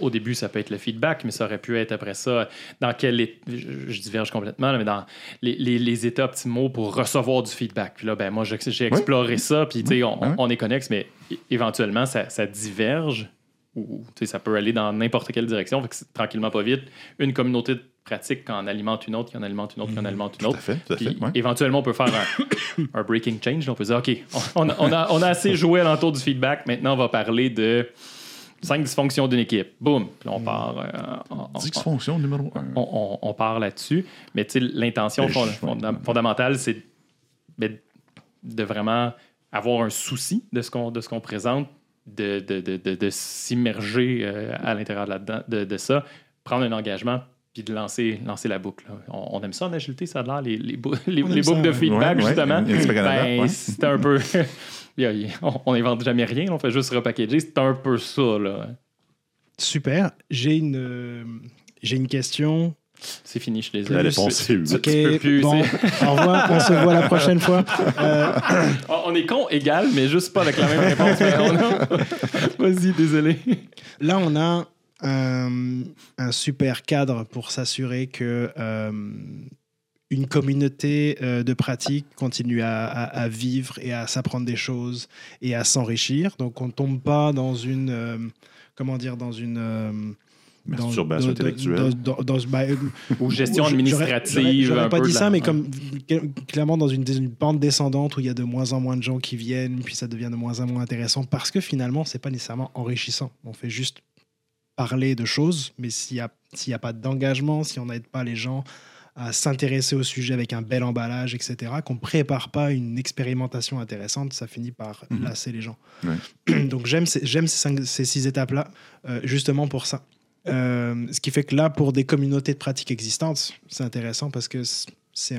au, début, ça peut être le feedback, mais ça aurait pu être après ça, dans quel... Je, je diverge complètement, là, mais dans les, les- les états optimaux pour recevoir du feedback. Puis là, ben moi, j'ai exploré ça, puis on, on est connexe, mais éventuellement, ça, ça diverge, ou ça peut aller dans n'importe quelle direction. Fait que tranquillement, pas vite, une communauté de pratique qui en alimente une autre, qui en alimente une autre, qui en alimente une Tout à autre. fait, tout à Puis fait. ouais. éventuellement, on peut faire un, (coughs) un breaking change. On peut dire, OK, on, a, on a- on a assez joué alentour du feedback. Maintenant, on va parler de cinq dysfonctions d'une équipe. Boum. Puis là, on part, euh, on, on- Dysfonction numéro un. on- part là-dessus. Mais tu sais, l'intention Ben, fond- fondamentale, c'est de vraiment avoir un souci de ce qu'on présente, de, de, de, de- de s'immerger euh, à l'intérieur de ça, prendre un engagement, puis de lancer, lancer la boucle. On, on aime ça en agilité, ça a l'air, les, les, bou- les, les boucles ça, de feedback, Ouais, justement. Ben, ouais. c'est un peu. (laughs) on- n'invente jamais rien, on fait juste repackager. C'est un peu ça, là. Super. J'ai une, euh, j'ai une question. C'est fini, je suis La désolé. réponse est Ok, plus, bon, au revoir, on se voit la prochaine fois. Euh, On est con égal, mais juste pas avec la même réponse. a- (laughs) Vas-y, désolé. (laughs) là, on a un, un super cadre pour s'assurer que euh, une communauté euh, de pratique continue à, à- à vivre et à s'apprendre des choses et à s'enrichir. Donc, on tombe pas dans une euh, comment dire dans une euh, dans- Masturbation dans- dans- intellectuelle. dans- dans- dans- bah, Ou gestion administrative. J'aurais pas peu dit ça, la- mais comme cl- clairement dans une, une pente descendante où il y a de moins en moins de gens qui viennent, puis ça devient de moins en moins intéressant parce que finalement, c'est pas nécessairement enrichissant. On fait juste parler de choses, mais s'il n'y a, a pas d'engagement, si on n'aide pas les gens à s'intéresser au sujet avec un bel emballage, etc., qu'on prépare pas une expérimentation intéressante, ça finit par Mhm. lasser les gens. Ouais. (clears throat) Donc j'aime ces, six étapes-là, euh, justement pour ça. Euh, ce qui fait que là, pour des communautés de pratiques existantes, c'est intéressant parce que c'est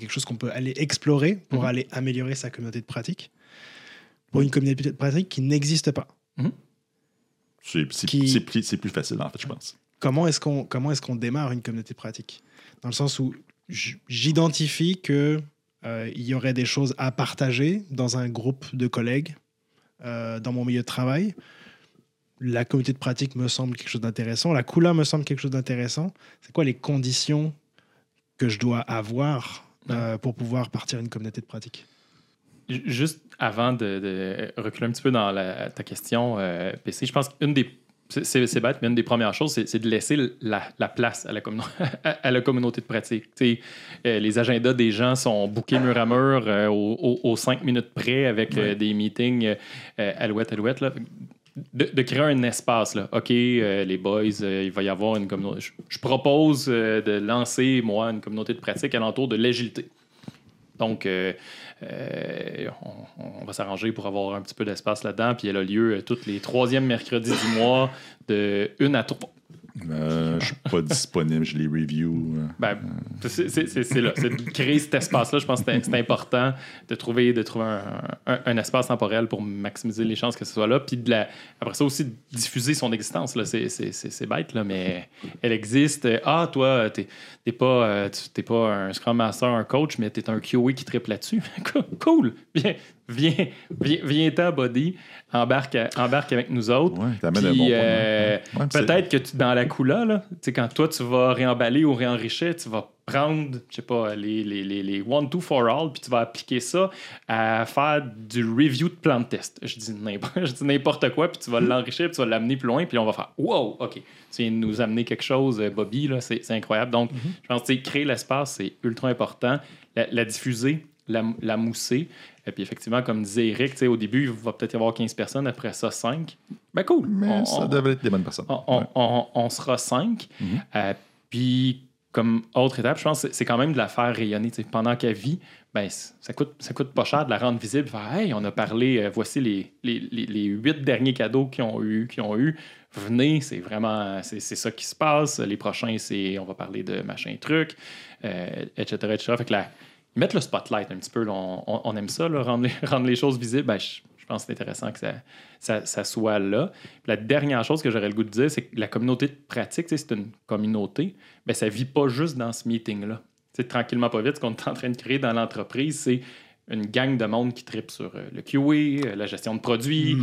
quelque chose qu'on peut aller explorer pour Mhm. aller améliorer sa communauté de pratique. Pour une communauté de pratique qui n'existe pas. C'est c'est- Qui- plus, facile, en fait, je pense. Comment est-ce qu'on qu'on démarre une communauté de pratique? Dans le sens où j'identifie que euh, il y aurait des choses à partager dans un groupe de collègues euh, dans mon milieu de travail. La communauté de pratique me semble quelque chose d'intéressant. La couleur me semble quelque chose d'intéressant. C'est quoi les conditions que je dois avoir euh, pour pouvoir partir une communauté de pratique? Juste avant de, de reculer un petit peu dans la- ta question, euh, PC, je pense qu'une des c'est- bête, mais une des premières choses, c'est de laisser la, la place à la, (laughs) à la communauté de pratique. Euh, les agendas des gens sont bookés mur à mur euh, aux, cinq minutes près avec euh, des meetings alouette, alouette. Là. De, de créer un espace. Là. OK, euh, les boys, euh, il va y avoir une communauté. Je, je propose euh, de lancer, moi, une communauté de pratique alentour de l'agilité. Donc, on, on va s'arranger pour avoir un petit peu d'espace là-dedans. Puis elle a lieu euh, tous les troisièmes mercredis du mois, de 1 à 3. Euh, je suis pas disponible, je les review. euh. Ben, c'est c'est- de créer cet espace-là. Je pense que c'est important de trouver, de trouver un, un- espace temporel pour maximiser les chances que ce soit là. Puis de la- après ça aussi, diffuser son existence. C'est- bête, là, mais elle existe. Ah, toi, t'es t'es pas, euh, tu- pas un Scrum Master, un coach, mais t'es un QA qui triple là-dessus. (laughs) cool! Viens, viens, viens, viens-t'en, Body. Embarque, embarque avec nous autres. Ouais, t'amènes un bon euh, ouais. C'est- Peut-être que tu, dans la coula, là, quand toi, tu vas réemballer ou réenrichir, tu vas prendre, je sais pas, les, les, les, les one, two, for all, puis tu vas appliquer ça à faire du review de plan de test. (laughs) Je dis n'importe, quoi, puis tu vas l'enrichir, puis tu vas l'amener plus loin, puis on va faire Wow, OK, tu viens de nous amener quelque chose, euh, Bobby, là, c'est, incroyable. Donc, je pense que créer l'espace, c'est ultra important. La, la diffuser, la, la mousser. Et puis, effectivement, comme disait Eric, au début, il va peut-être y avoir 15 personnes, après ça, 5. Ben cool. Mais On- ça on- devrait être des bonnes personnes. on, Ouais. sera cinq. Mhm. Euh, puis, comme autre étape, je pense que c'est quand même de la faire rayonner. Pendant qu'elle vit, ben, ça coûte, ça coûte pas cher de la rendre visible. Faire, hey, on a parlé, euh, voici les, les, les- les huit derniers cadeaux qu'ils ont eu. Qu'ils ont eu. Venez, c'est vraiment, c'est ça qui se passe. Les prochains, c'est, on va parler de machin truc, euh, etc., etc. Fait que là, mettre le spotlight un petit peu. On, aime ça, là, rendre, les, (laughs) choses visibles. Ben, je, pense que c'est intéressant que ça, soit là. La dernière chose que j'aurais le goût de dire, c'est que la communauté de pratique, c'est une communauté, ben, ça ne vit pas juste dans ce meeting-là. Tranquillement, pas vite, ce qu'on est en train de créer dans l'entreprise, c'est une gang de monde qui tripe sur euh, le QA, euh, la gestion de produits,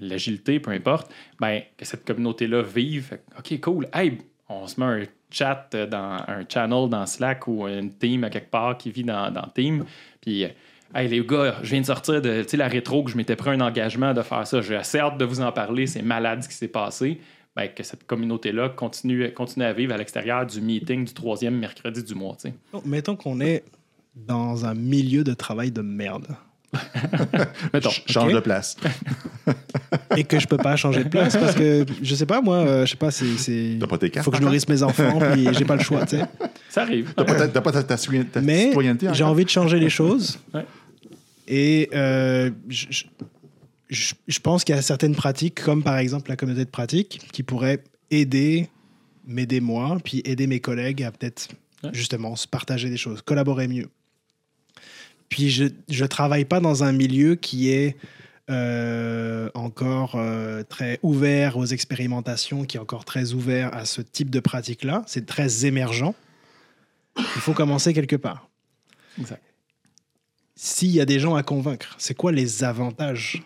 l'agilité, peu importe, ben, que cette communauté-là vive. OK, cool. Hey, on se met un chat euh, dans un channel dans Slack ou une team à quelque part qui vit dans, dans Team. Puis, euh, hey, les gars, je viens de sortir de la rétro que je m'étais pris un engagement de faire ça. J'ai assez hâte de vous en parler. C'est malade ce qui s'est passé. Ben, que cette communauté-là continue, continue à vivre à l'extérieur du meeting du troisième mercredi du mois. Mettons qu'on est dans un milieu de travail de merde (laughs) Mettons. Ch- Change de place. (laughs) et que je peux pas changer de place parce que je sais pas moi, euh, je sais pas, c'est T'as pas tes cartes faut que je nourrisse mes enfants puis j'ai pas le choix, tu sais. Ça arrive. T'as pas ta, pas ta- ta ta Mais citoyenneté j'ai envie de changer les choses. Ouais. Et euh, je, je- je- je pense qu'il y a certaines pratiques, comme par exemple la communauté de pratique, qui pourraient aider, m'aider moi, puis aider mes collègues à peut-être Ouais. justement se partager des choses, collaborer mieux. Puis je ne travaille pas dans un milieu qui est euh, encore euh, très ouvert aux expérimentations, qui est encore très ouvert à ce type de pratique-là. C'est très émergent. Il faut commencer quelque part Exact. s'il y a des gens à convaincre, c'est quoi les avantages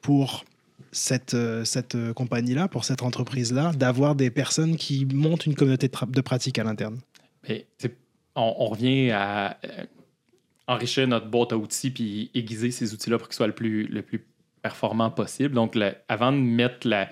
pour cette, euh, cette compagnie-là, pour cette entreprise-là, d'avoir des personnes qui montent une communauté de, de pratique à l'interne? On, on revient à enrichir notre boîte à outils puis aiguiser ces outils-là pour qu'ils soient le plus, le plus performant possible. Donc, avant de mettre la,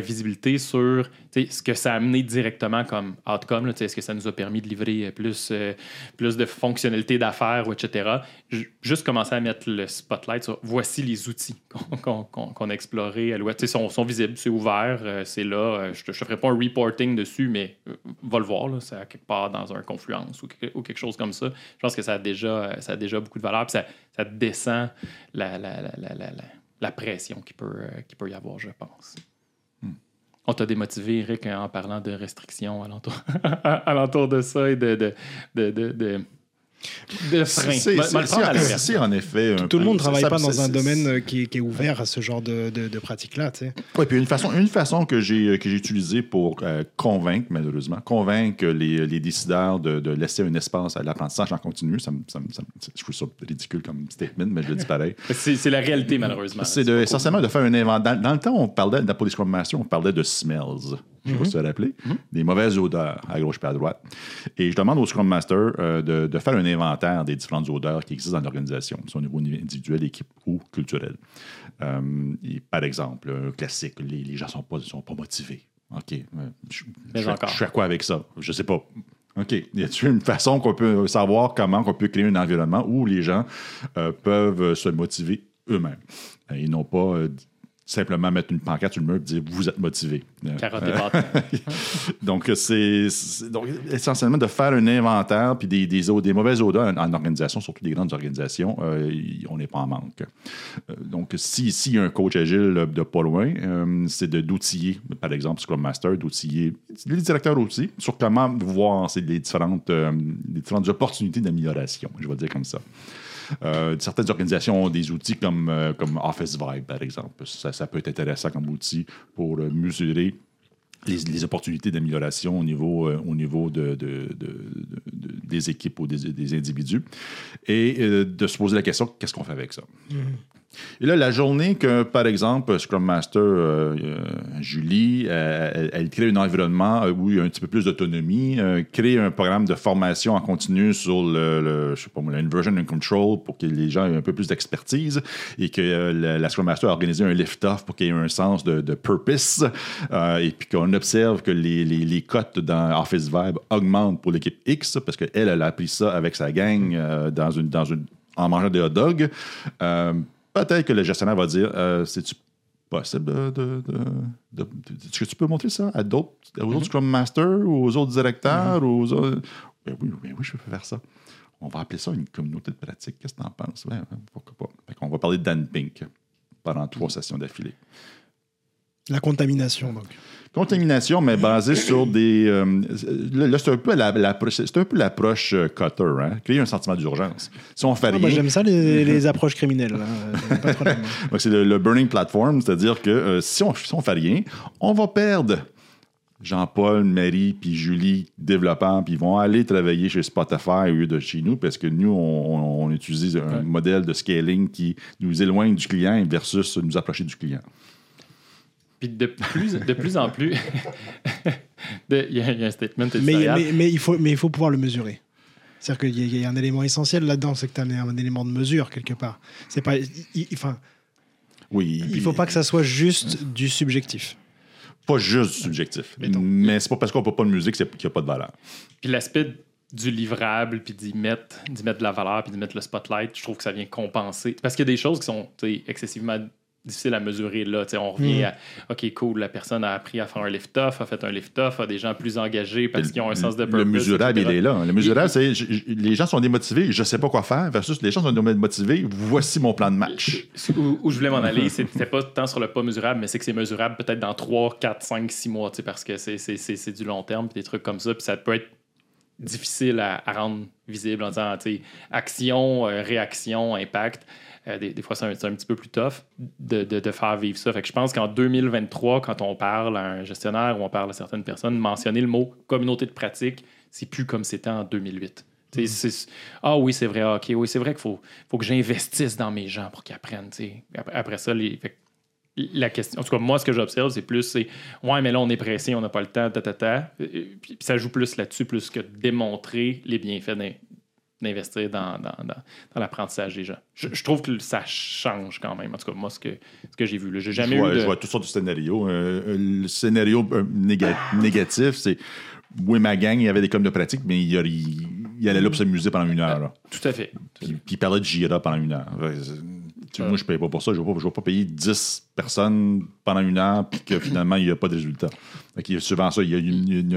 visibilité sur ce que ça a amené directement comme outcome, est-ce que ça nous a permis de livrer euh, plus, euh, plus de fonctionnalités d'affaires, etc., ju- juste commencer à mettre le spotlight sur voici les outils (laughs) qu'on a explorés sais, sont, visibles, c'est ouvert, euh, c'est là. Je ne te ferai pas un reporting dessus, mais va le voir, c'est à quelque part dans un confluence ou, quelque- chose comme ça. Je pense que ça a déjà, déjà beaucoup de valeur, puis ça, descend la, la, pression qu'il peut, euh, peut y avoir, je pense. Hmm. On t'a démotivé, Eric, en parlant de restrictions alentour, (laughs) de ça et de, de, freins. C'est- en effet. un Tout le monde ne travaille ça- pas dans un domaine euh, qui, est- qui est ouvert à ce genre de, de, de pratique-là. Oui, puis une façon, une façon que j'ai que j'ai utilisée pour euh, convaincre, malheureusement, convaincre les, les décideurs de, de laisser un espace à l'apprentissage en continu, ça me, ça je trouve ça ridicule comme statement, mais je le dis pareil. (laughs) C'est la réalité, malheureusement. C'est de- essentiellement de faire un inventaire. Dans, dans le temps, on parlait, pour les on parlait de smells. Je ne sais pas si as rappelé. Des mauvaises odeurs à gauche et à droite. Et je demande au Scrum Master euh, de, de faire un inventaire des différentes odeurs qui existent dans l'organisation, soit au niveau individuel, équipe ou culturel. Euh, et par exemple, un classique, les, les gens ne sont pas, sont pas motivés. OK. euh, Je, je quoi avec ça? Je sais pas. OK. Y a-t-il une façon qu'on peut savoir comment on peut créer un environnement où les gens euh, peuvent se motiver eux-mêmes? Et non pas simplement mettre une pancarte sur le mur et dire vous êtes motivé. Euh, Carotte et (laughs) donc, c'est c'est- donc, essentiellement de faire un inventaire puis des, des, au- des mauvaises odeurs en, en organisation, surtout des grandes organisations, euh, on n'est pas en manque. Euh, donc, si, si y a un coach agile euh, de pas loin, euh, c'est d'outiller, par exemple, Scrum Master, d'outiller les directeurs aussi sur comment voir les, différentes, euh, les différentes opportunités d'amélioration, je vais dire comme ça. Euh, certaines organisations ont des outils comme, euh, comme Office Vibe, par exemple. Ça, peut être intéressant comme outil pour euh, mesurer les, opportunités d'amélioration au niveau, au niveau de, de- de- de- de- des équipes ou des, individus. Et de se poser la question, qu'est-ce qu'on fait avec ça? Et là, la journée que, par exemple, Scrum Master euh, euh, Julie, euh, elle, elle crée un environnement où il y a un petit peu plus d'autonomie, euh, crée un programme de formation en continu sur le, le je sais pas l'inversion and control pour que les gens aient un peu plus d'expertise et que la, la Scrum Master a organisé un lift-off pour qu'il y ait un sens de, de purpose et puis qu'on observe que les, les, les cotes dans Office Vibe augmentent pour l'équipe X parce qu'elle, elle a appris ça avec sa gang euh, dans une, dans une, en mangeant des hot dogs. Peut-être que le gestionnaire va dire euh, c'est-tu possible de, de- de- de- de- Est-ce que tu peux montrer ça à d'autres, aux autres Scrum Masters ou aux autres directeurs ou aux autres? Ben oui, ben oui, je peux faire ça. On va appeler ça une communauté de pratique. Qu'est-ce que tu en penses? Ouais, pourquoi pas. Fait qu'on va parler de Dan Pink pendant trois sessions d'affilée. La contamination, donc. Contamination, mais basée sur des. euh, là, c'est un peu la- un peu l'approche euh, cutter, hein? créer un sentiment d'urgence. Si on fait Ah, moi, rien, J'aime ça, les, les (laughs) approches criminelles. là. Euh, (laughs) c'est le, le burning platform, c'est-à-dire que euh, si on si on fait rien, on va perdre Jean-Paul, Marie, puis Julie, développeurs, puis ils vont aller travailler chez Spotify au lieu de chez nous parce que nous, on, on- on utilise un Ouais. modèle de scaling qui nous éloigne du client versus nous approcher du client. Puis de plus, de plus en plus, (laughs) il y, a il y a un statement mais, mais, mais il faut, mais il faut pouvoir le mesurer. C'est-à-dire qu'il y, a- il y a un élément essentiel là-dedans, c'est que tu as un, élément de mesure quelque part. C'est pas, enfin, Oui. il faut pas que ça soit juste du subjectif. Pas juste subjectif. Mettons. Mais c'est pas parce qu'on peut pas de musique qu'il n'y a pas de valeur. Puis l'aspect du livrable, puis d'y mettre, d'y mettre de la valeur, puis d'y mettre le spotlight, je trouve que ça vient compenser. Parce qu'il y a des choses qui sont excessivement difficiles à mesurer là. Tu sais, on revient Mm. à OK, cool, la personne a appris à faire un lift-off, a fait un lift-off, a des gens plus engagés parce qu'ils ont un sens de purpose. Le mesurable, il est là. Le mesurable, c'est les gens sont démotivés, je sais pas quoi faire, versus les gens sont démotivés, voici mon plan de match. Où, où je voulais m'en aller, c'était pas tant sur le pas mesurable, mais c'est que c'est mesurable peut-être dans 3, 4, 5, 6 mois, tu sais, parce que c'est- c'est c'est- c'est du long terme, des trucs comme ça, puis ça peut être difficile à, à rendre visible en disant, tu sais, action, euh, réaction, impact. Euh, des, des fois, c'est un, petit peu plus tough de, de- de faire vivre ça. Fait que je pense qu'en 2023, quand on parle à un gestionnaire ou on parle à certaines personnes, mentionner le mot communauté de pratique, c'est plus comme c'était en 2008. Tu sais, c'est- Ah oui, c'est vrai, ok, oui, c'est vrai qu'il faut, faut que j'investisse dans mes gens pour qu'ils apprennent. Après, après ça, les, fait que la question, en tout cas, moi, ce que j'observe, c'est plus, c'est ouais, mais là, on est pressé, on n'a pas le temps, ta, ta, ta. Puis, puis ça joue plus là-dessus, plus que de démontrer les bienfaits d'investir dans, dans, dans, dans l'apprentissage des gens. Je, je trouve que ça change quand même. En tout cas, moi, ce que, ce que j'ai vu. là. J'ai jamais je, vois, eu de... je vois toutes sortes de scénarios. Euh, euh, le scénario euh, néga- négatif, c'est oui, ma gang, il y avait des coms de pratique, mais il, allait là pour s'amuser pendant une heure. là. Tout à fait. Puis, puis il parlait de Jira pendant une heure. Moi, je ne paye pas pour ça. Je ne vais, pas- je vais pas payer 10 personnes pendant une heure puis que finalement, il n'y a pas de résultat. A souvent ça. Il y a une- une-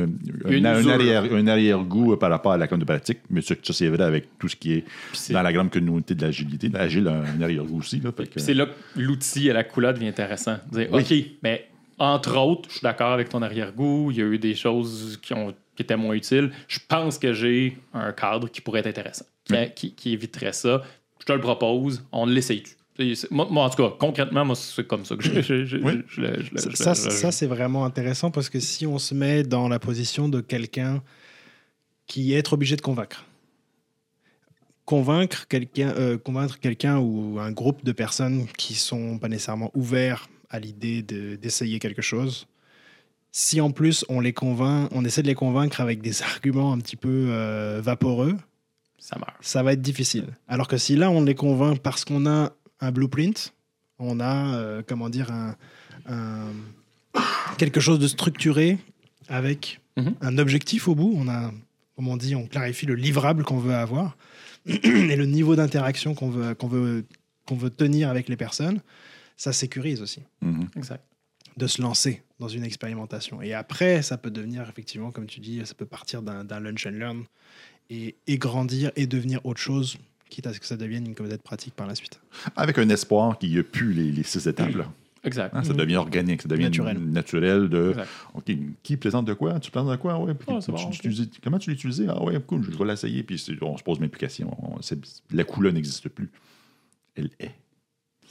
une- Une un, arrière, arrière-goût par rapport à la de pratique, mais ça, ça, c'est vrai avec tout ce qui est, dans la grande communauté de l'agilité. L'agile a un arrière-goût aussi. Là, que- c'est là que l'outil à la coulade devient intéressant. Dire, Oui. OK, mais entre autres, je suis d'accord avec ton arrière-goût, il y a eu des choses qui, ont, qui étaient moins utiles. Je pense que j'ai un cadre qui pourrait être intéressant, qui, qui- qui éviterait ça. Je te le propose, on l'essaye-tu? Moi, moi, en tout cas, concrètement, moi, c'est comme ça que je, je- Oui. Ça, ça, c'est vraiment intéressant parce que si on se met dans la position de quelqu'un qui est obligé de convaincre, convaincre quelqu'un, euh, convaincre quelqu'un ou un groupe de personnes qui sont pas nécessairement ouverts à l'idée de- d'essayer quelque chose, Si en plus on les convainc, on essaie de les convaincre avec des (laughs) arguments un petit peu euh, vaporeux, Ça ça va être difficile. Alors que si là on les convainc parce qu'on a un blueprint, on a euh, comment dire un, un- quelque chose de structuré avec Mhm. un objectif au bout. On a, comme on dit, on clarifie le livrable qu'on veut avoir (clears throat) et le niveau d'interaction qu'on veut qu'on veut qu'on veut tenir avec les personnes. Ça sécurise aussi Mhm. Exact. de se lancer dans une expérimentation. Et après, ça peut devenir, effectivement, comme tu dis, ça peut partir d'un d'un lunch and learn et, et grandir et devenir autre chose, quitte à ce que ça devienne une communauté de pratique par la suite. Avec un espoir qu'il n'y ait plus les, les six étapes. là. (clears throat) Exact. Hein, Ça devient organique, ça devient Naturel. naturel de Exact. OK, qui présente de quoi? Tu présentes de quoi? Ouais, puis Ah, tu- bon, tu Comment tu l'utilises Ah ouais, cool, je vais l'essayer. Puis on se pose même plus de questions. On- c'est- La couleur n'existe plus. Elle est.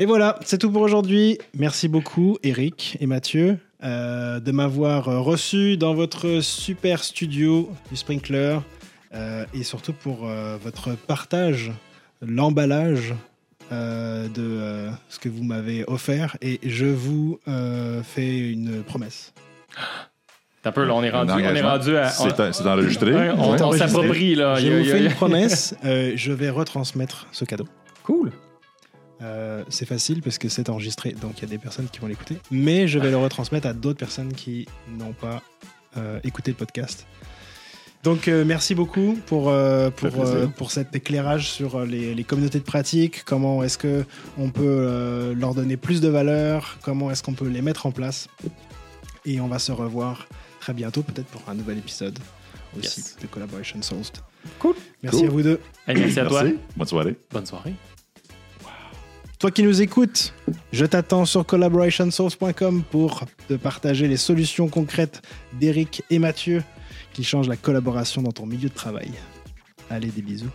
Et voilà, c'est tout pour aujourd'hui. Merci beaucoup, Eric et Mathieu, euh, de m'avoir euh, reçu dans votre super studio du Sprinkler euh, et surtout pour euh, votre partage, l'emballage euh, de euh, ce que vous m'avez offert. Et je vous euh, fais une promesse. T'as peu, là, on est rendu, Un on est rendu à. on- C'est c'est enregistré. On, s'approprie, là. je Il y a- vous il y a- fais une (laughs) promesse. euh, je vais retransmettre ce cadeau. Cool. Euh, c'est facile parce que c'est enregistré, donc il y a des personnes qui vont l'écouter. Mais je vais le retransmettre à d'autres personnes qui n'ont pas euh, écouté le podcast. Donc euh, merci beaucoup pour, euh, pour, euh, pour cet éclairage sur les, les communautés de pratique, comment est-ce que on peut euh, leur donner plus de valeur, comment est-ce qu'on peut les mettre en place? Et on va se revoir très bientôt, peut-être pour un nouvel épisode aussi Yes. de Collaboration Sourced. Cool. Merci Cool. à vous deux. Merci à toi. Merci. Bonne soirée. Bonne soirée. Toi qui nous écoutes, je t'attends sur collaborationsource.com pour te partager les solutions concrètes d'Eric et Mathieu qui changent la collaboration dans ton milieu de travail. Allez, des bisous.